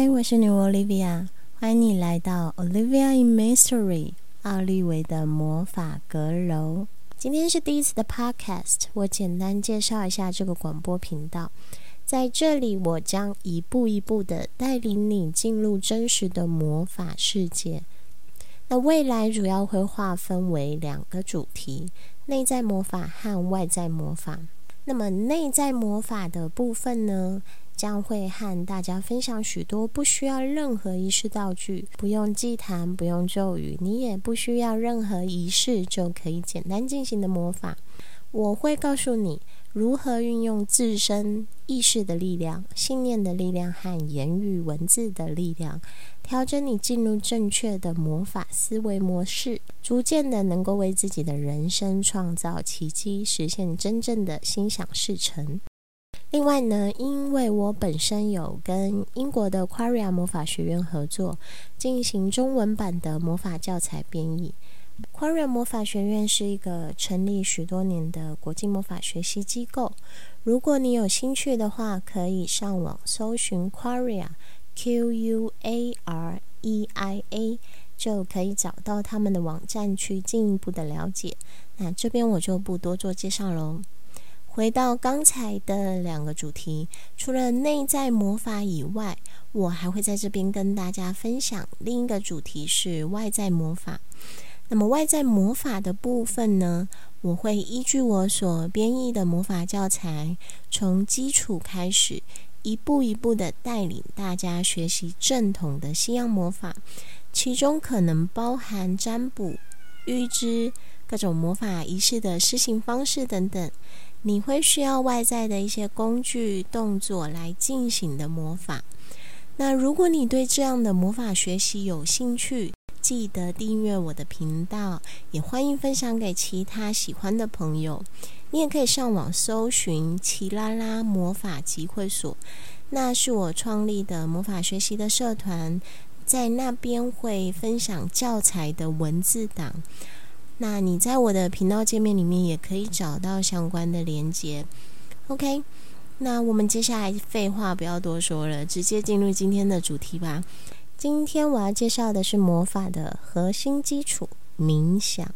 嗨，我是女巫 Olivia，欢迎你来到 Olivia in Mystery 奥利维的魔法阁楼。今天是第一次的 Podcast，我简单介绍一下这个广播频道。在这里，我将一步一步的带领你进入真实的魔法世界。那未来主要会划分为两个主题：内在魔法和外在魔法。那么内在魔法的部分呢？将会和大家分享许多不需要任何仪式道具、不用祭坛、不用咒语，你也不需要任何仪式就可以简单进行的魔法。我会告诉你如何运用自身意识的力量、信念的力量和言语文字的力量，调整你进入正确的魔法思维模式，逐渐的能够为自己的人生创造奇迹，实现真正的心想事成。另外呢，因为我本身有跟英国的 Quaria 魔法学院合作，进行中文版的魔法教材编译。Quaria 魔法学院是一个成立许多年的国际魔法学习机构。如果你有兴趣的话，可以上网搜寻 Quaria，Q U A R E I A，就可以找到他们的网站去进一步的了解。那这边我就不多做介绍喽。回到刚才的两个主题，除了内在魔法以外，我还会在这边跟大家分享另一个主题是外在魔法。那么外在魔法的部分呢，我会依据我所编译的魔法教材，从基础开始，一步一步的带领大家学习正统的西洋魔法，其中可能包含占卜、预知、各种魔法仪式的施行方式等等。你会需要外在的一些工具、动作来进行的魔法。那如果你对这样的魔法学习有兴趣，记得订阅我的频道，也欢迎分享给其他喜欢的朋友。你也可以上网搜寻“奇拉拉魔法集会所”，那是我创立的魔法学习的社团，在那边会分享教材的文字档。那你在我的频道界面里面也可以找到相关的连接。OK，那我们接下来废话不要多说了，直接进入今天的主题吧。今天我要介绍的是魔法的核心基础——冥想。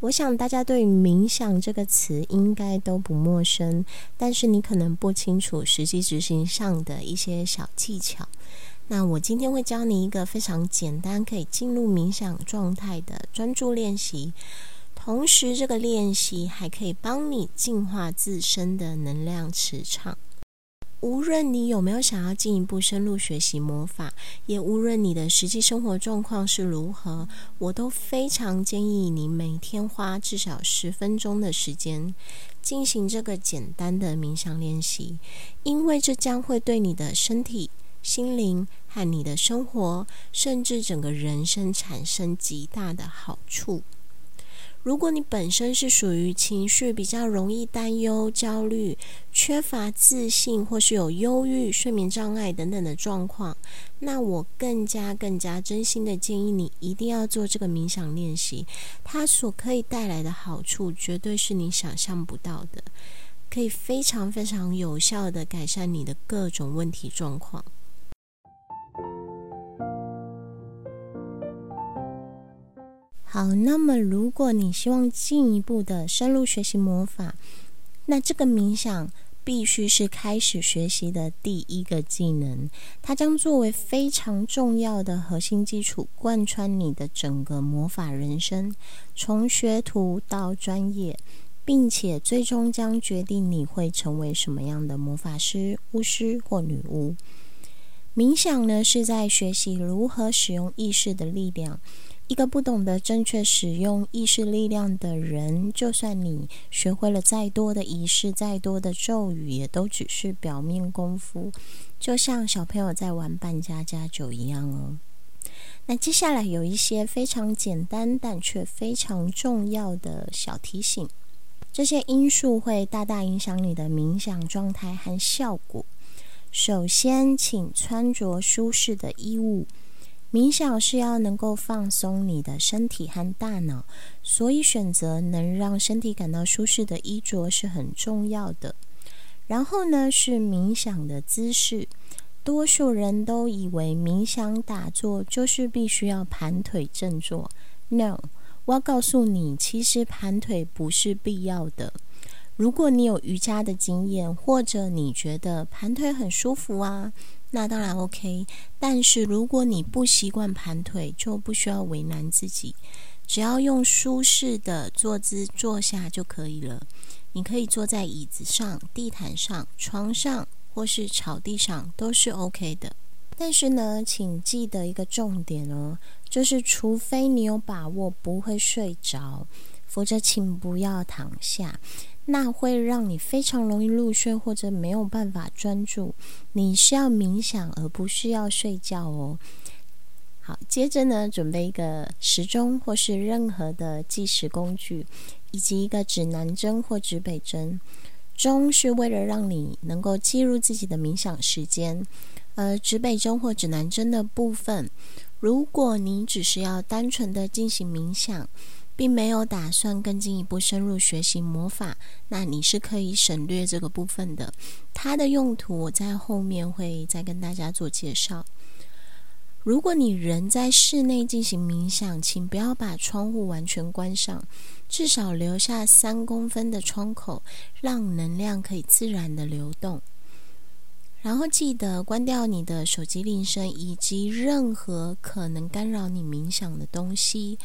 我想大家对“冥想”这个词应该都不陌生，但是你可能不清楚实际执行上的一些小技巧。那我今天会教你一个非常简单，可以进入冥想状态的专注练习。同时，这个练习还可以帮你净化自身的能量磁场。无论你有没有想要进一步深入学习魔法，也无论你的实际生活状况是如何，我都非常建议你每天花至少十分钟的时间进行这个简单的冥想练习，因为这将会对你的身体。心灵和你的生活，甚至整个人生产生极大的好处。如果你本身是属于情绪比较容易担忧、焦虑、缺乏自信，或是有忧郁、睡眠障碍等等的状况，那我更加更加真心的建议你一定要做这个冥想练习。它所可以带来的好处，绝对是你想象不到的，可以非常非常有效的改善你的各种问题状况。好，那么如果你希望进一步的深入学习魔法，那这个冥想必须是开始学习的第一个技能，它将作为非常重要的核心基础，贯穿你的整个魔法人生，从学徒到专业，并且最终将决定你会成为什么样的魔法师、巫师或女巫。冥想呢，是在学习如何使用意识的力量。一个不懂得正确使用意识力量的人，就算你学会了再多的仪式、再多的咒语，也都只是表面功夫，就像小朋友在玩扮家家酒一样哦。那接下来有一些非常简单但却非常重要的小提醒，这些因素会大大影响你的冥想状态和效果。首先，请穿着舒适的衣物。冥想是要能够放松你的身体和大脑，所以选择能让身体感到舒适的衣着是很重要的。然后呢，是冥想的姿势，多数人都以为冥想打坐就是必须要盘腿正坐。No，我要告诉你，其实盘腿不是必要的。如果你有瑜伽的经验，或者你觉得盘腿很舒服啊，那当然 OK。但是如果你不习惯盘腿，就不需要为难自己，只要用舒适的坐姿坐下就可以了。你可以坐在椅子上、地毯上、床上，或是草地上，都是 OK 的。但是呢，请记得一个重点哦，就是除非你有把握不会睡着，否则请不要躺下。那会让你非常容易入睡，或者没有办法专注。你是要冥想，而不是要睡觉哦。好，接着呢，准备一个时钟，或是任何的计时工具，以及一个指南针或指北针。钟是为了让你能够记录自己的冥想时间，而指北针或指南针的部分，如果你只是要单纯的进行冥想。并没有打算更进一步深入学习魔法，那你是可以省略这个部分的。它的用途我在后面会再跟大家做介绍。如果你人在室内进行冥想，请不要把窗户完全关上，至少留下三公分的窗口，让能量可以自然的流动。然后记得关掉你的手机铃声以及任何可能干扰你冥想的东西。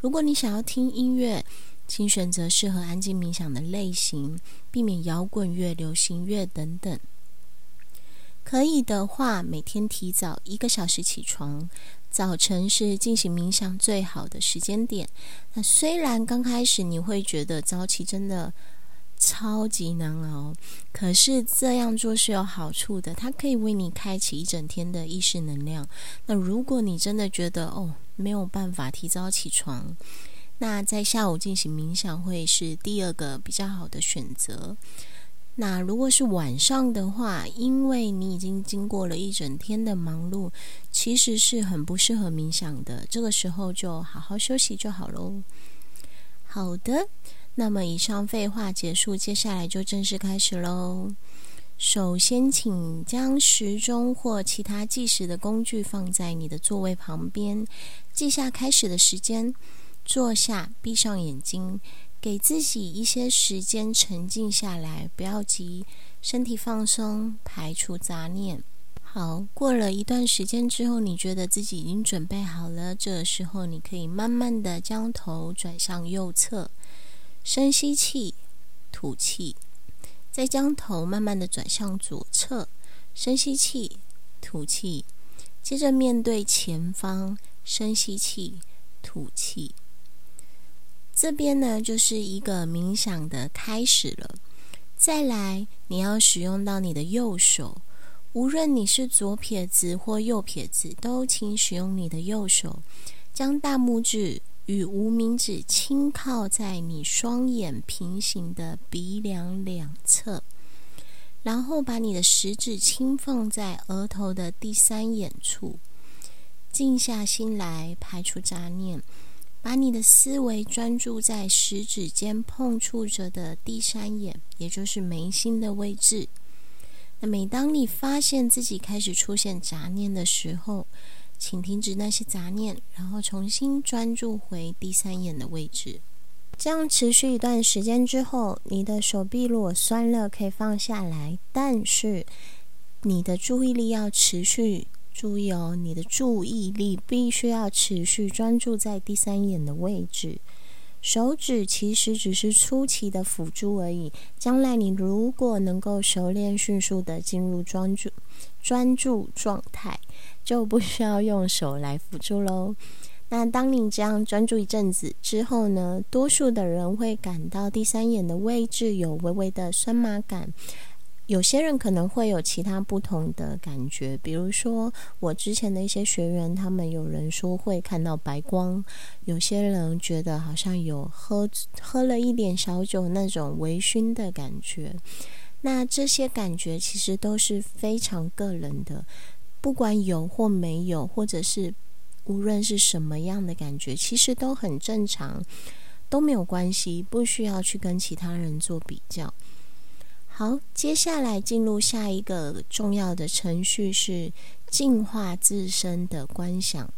如果你想要听音乐，请选择适合安静冥想的类型，避免摇滚乐、流行乐等等。可以的话，每天提早一个小时起床，早晨是进行冥想最好的时间点。那虽然刚开始你会觉得早起真的超级难熬，可是这样做是有好处的，它可以为你开启一整天的意识能量。那如果你真的觉得哦，没有办法提早起床，那在下午进行冥想会是第二个比较好的选择。那如果是晚上的话，因为你已经经过了一整天的忙碌，其实是很不适合冥想的。这个时候就好好休息就好喽。好的，那么以上废话结束，接下来就正式开始喽。首先，请将时钟或其他计时的工具放在你的座位旁边，记下开始的时间。坐下，闭上眼睛，给自己一些时间沉静下来，不要急，身体放松，排除杂念。好，过了一段时间之后，你觉得自己已经准备好了，这时候你可以慢慢的将头转向右侧，深吸气，吐气。再将头慢慢的转向左侧，深吸气，吐气。接着面对前方，深吸气，吐气。这边呢，就是一个冥想的开始了。再来，你要使用到你的右手，无论你是左撇子或右撇子，都请使用你的右手，将大拇指。与无名指轻靠在你双眼平行的鼻梁两侧，然后把你的食指轻放在额头的第三眼处，静下心来，排除杂念，把你的思维专注在食指间碰触着的第三眼，也就是眉心的位置。那每当你发现自己开始出现杂念的时候，请停止那些杂念，然后重新专注回第三眼的位置。这样持续一段时间之后，你的手臂如果酸了，可以放下来。但是你的注意力要持续注意哦，你的注意力必须要持续专注在第三眼的位置。手指其实只是初期的辅助而已。将来你如果能够熟练、迅速的进入专注专注状态。就不需要用手来辅助喽。那当你这样专注一阵子之后呢？多数的人会感到第三眼的位置有微微的酸麻感。有些人可能会有其他不同的感觉，比如说我之前的一些学员，他们有人说会看到白光，有些人觉得好像有喝喝了一点小酒那种微醺的感觉。那这些感觉其实都是非常个人的。不管有或没有，或者是无论是什么样的感觉，其实都很正常，都没有关系，不需要去跟其他人做比较。好，接下来进入下一个重要的程序是净化自身的观想。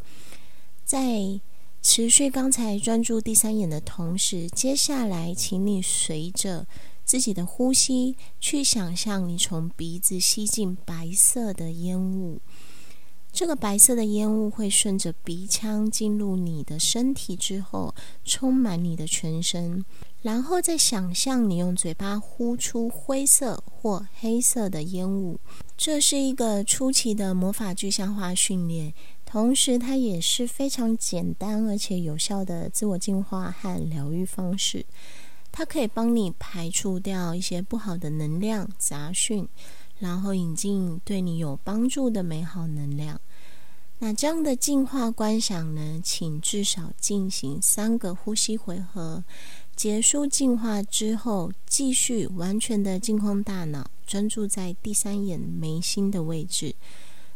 在持续刚才专注第三眼的同时，接下来请你随着自己的呼吸去想象，你从鼻子吸进白色的烟雾。这个白色的烟雾会顺着鼻腔进入你的身体之后，充满你的全身。然后再想象你用嘴巴呼出灰色或黑色的烟雾，这是一个初期的魔法具象化训练，同时它也是非常简单而且有效的自我净化和疗愈方式。它可以帮你排除掉一些不好的能量杂讯，然后引进对你有帮助的美好能量。那这样的净化观想呢，请至少进行三个呼吸回合。结束净化之后，继续完全的净空大脑，专注在第三眼眉心的位置。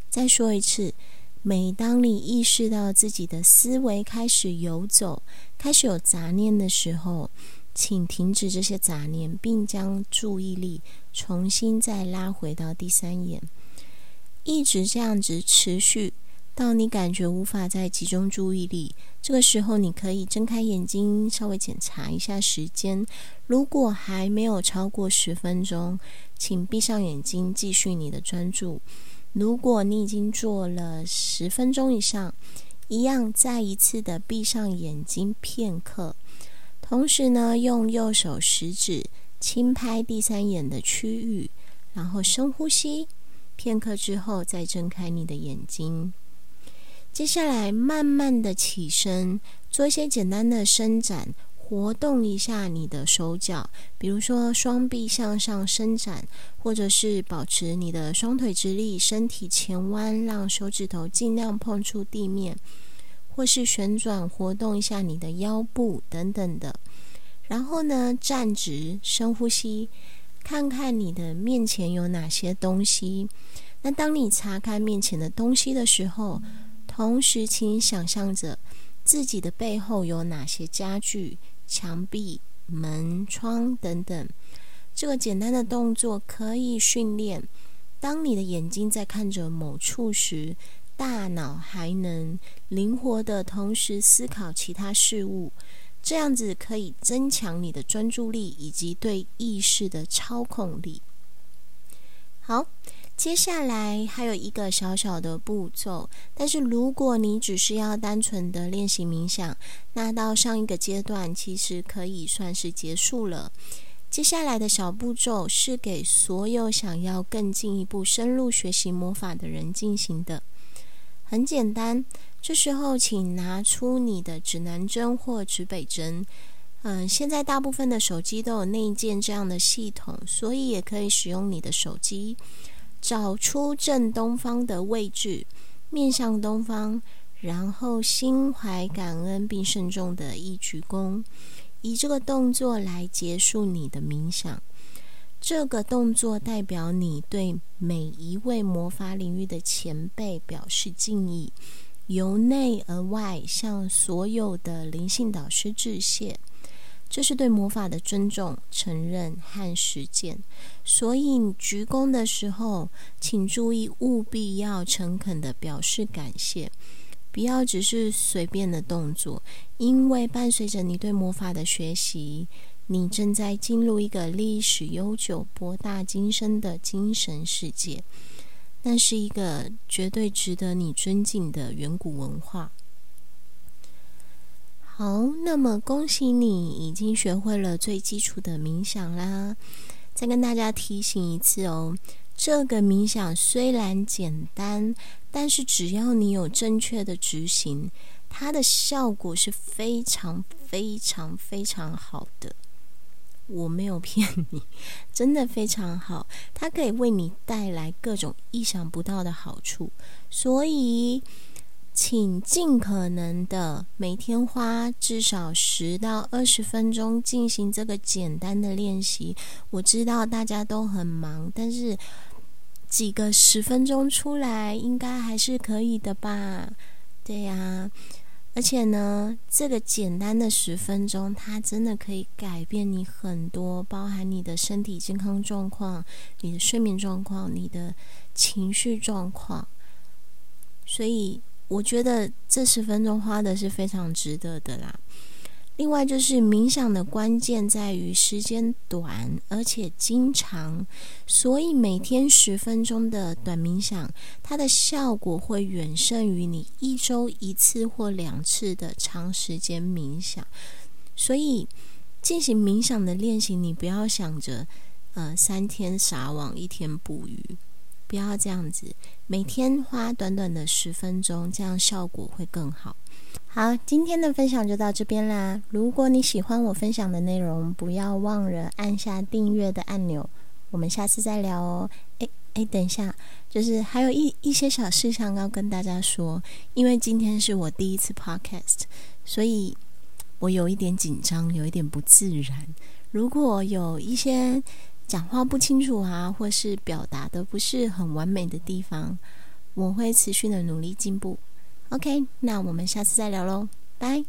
再说一次，每当你意识到自己的思维开始游走、开始有杂念的时候，请停止这些杂念，并将注意力重新再拉回到第三眼，一直这样子持续。到你感觉无法再集中注意力，这个时候你可以睁开眼睛，稍微检查一下时间。如果还没有超过十分钟，请闭上眼睛继续你的专注。如果你已经做了十分钟以上，一样再一次的闭上眼睛片刻，同时呢，用右手食指轻拍第三眼的区域，然后深呼吸片刻之后，再睁开你的眼睛。接下来，慢慢的起身，做一些简单的伸展，活动一下你的手脚，比如说双臂向上伸展，或者是保持你的双腿直立，身体前弯，让手指头尽量碰触地面，或是旋转活动一下你的腰部等等的。然后呢，站直，深呼吸，看看你的面前有哪些东西。那当你查看面前的东西的时候，同时，请想象着自己的背后有哪些家具、墙壁、门窗等等。这个简单的动作可以训练，当你的眼睛在看着某处时，大脑还能灵活的同时思考其他事物。这样子可以增强你的专注力以及对意识的操控力。好。接下来还有一个小小的步骤，但是如果你只是要单纯的练习冥想，那到上一个阶段其实可以算是结束了。接下来的小步骤是给所有想要更进一步深入学习魔法的人进行的。很简单，这时候请拿出你的指南针或指北针。嗯，现在大部分的手机都有内建这样的系统，所以也可以使用你的手机。找出正东方的位置，面向东方，然后心怀感恩并慎重的一鞠躬，以这个动作来结束你的冥想。这个动作代表你对每一位魔法领域的前辈表示敬意，由内而外向所有的灵性导师致谢。这是对魔法的尊重、承认和实践。所以，你鞠躬的时候，请注意务必要诚恳的表示感谢，不要只是随便的动作。因为伴随着你对魔法的学习，你正在进入一个历史悠久、博大精深的精神世界，那是一个绝对值得你尊敬的远古文化。好，那么恭喜你已经学会了最基础的冥想啦！再跟大家提醒一次哦，这个冥想虽然简单，但是只要你有正确的执行，它的效果是非常非常非常好的。我没有骗你，真的非常好，它可以为你带来各种意想不到的好处，所以。请尽可能的每天花至少十到二十分钟进行这个简单的练习。我知道大家都很忙，但是几个十分钟出来应该还是可以的吧？对呀，而且呢，这个简单的十分钟，它真的可以改变你很多，包含你的身体健康状况、你的睡眠状况、你的情绪状况。所以，我觉得这十分钟花的是非常值得的啦。另外就是冥想的关键在于时间短，而且经常，所以每天十分钟的短冥想，它的效果会远胜于你一周一次或两次的长时间冥想。所以进行冥想的练习，你不要想着，呃，三天撒网一天捕鱼，不要这样子，每天花短短的十分钟，这样效果会更好。好，今天的分享就到这边啦。如果你喜欢我分享的内容，不要忘了按下订阅的按钮。我们下次再聊哦。诶诶，等一下，就是还有一一些小事项要跟大家说。因为今天是我第一次 podcast，所以我有一点紧张，有一点不自然。如果有一些讲话不清楚啊，或是表达的不是很完美的地方，我会持续的努力进步。ok 那我们下次再聊喽拜。